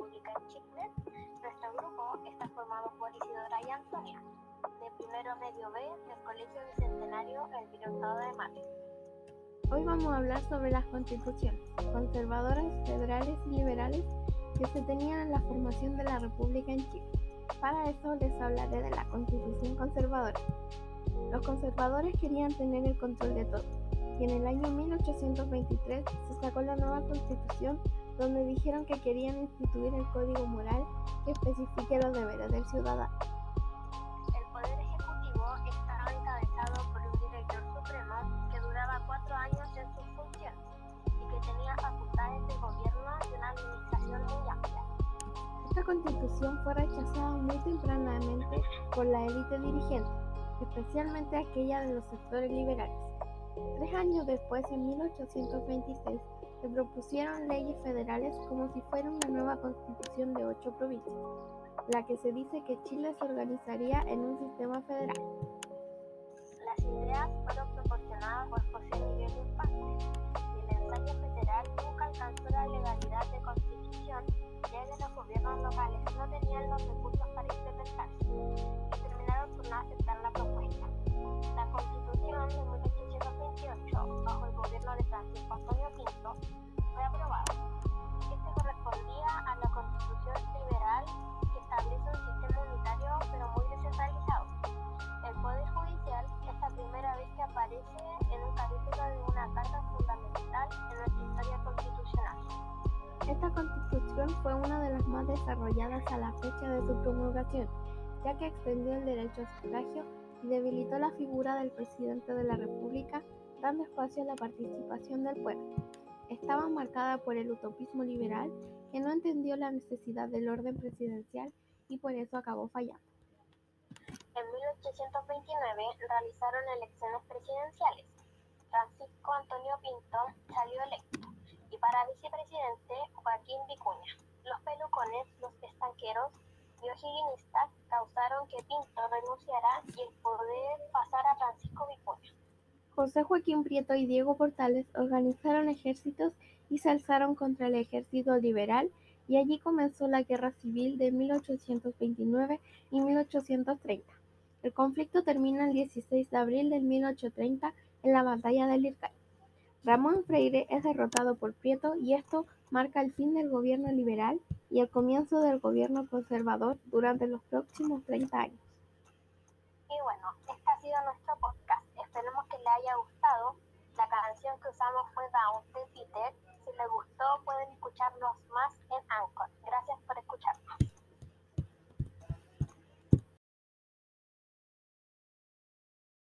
República en Chile. Nuestro grupo está formado por Isidora y Antonia, de primero medio B del Colegio Bicentenario El Director de Mate. Hoy vamos a hablar sobre las constituciones conservadoras, federales y liberales que se tenían en la formación de la República en Chile. Para eso les hablaré de la constitución conservadora. Los conservadores querían tener el control de todo y en el año 1823 se sacó la nueva constitución donde dijeron que querían instituir el código moral que especifique los deberes del ciudadano. El Poder Ejecutivo estaba encabezado por un director supremo que duraba cuatro años en sus funciones y que tenía facultades de gobierno y una administración muy amplia. Esta constitución fue rechazada muy tempranamente por la élite dirigente, especialmente aquella de los sectores liberales. Tres años después, en 1826, se propusieron leyes federales como si fuera una nueva constitución de ocho provincias, la que se dice que Chile se organizaría en un sistema federal. Las ideas fueron proporcionadas por José Miguel Infante y el ensayo federal nunca alcanzó la legalidad de constitución ya que los gobiernos locales no tenían los recursos para implementarse Esta constitución fue una de las más desarrolladas a la fecha de su promulgación, ya que extendió el derecho a sufragio y debilitó la figura del presidente de la República, dando espacio a la participación del pueblo. Estaba marcada por el utopismo liberal, que no entendió la necesidad del orden presidencial y por eso acabó fallando. En 1829 realizaron elecciones presidenciales. Francisco Antonio Pinto salió electo para vicepresidente Joaquín Vicuña. Los pelucones, los estanqueros y higienistas causaron que Pinto renunciara y el poder pasara a Francisco Vicuña. José Joaquín Prieto y Diego Portales organizaron ejércitos y se alzaron contra el ejército liberal y allí comenzó la Guerra Civil de 1829 y 1830. El conflicto termina el 16 de abril de 1830 en la batalla de Lircay. Ramón Freire es derrotado por Prieto y esto marca el fin del gobierno liberal y el comienzo del gobierno conservador durante los próximos 30 años. Y bueno, este ha sido nuestro podcast. Esperemos que le haya gustado. La canción que usamos fue Down de Peter. Si les gustó, pueden escucharnos más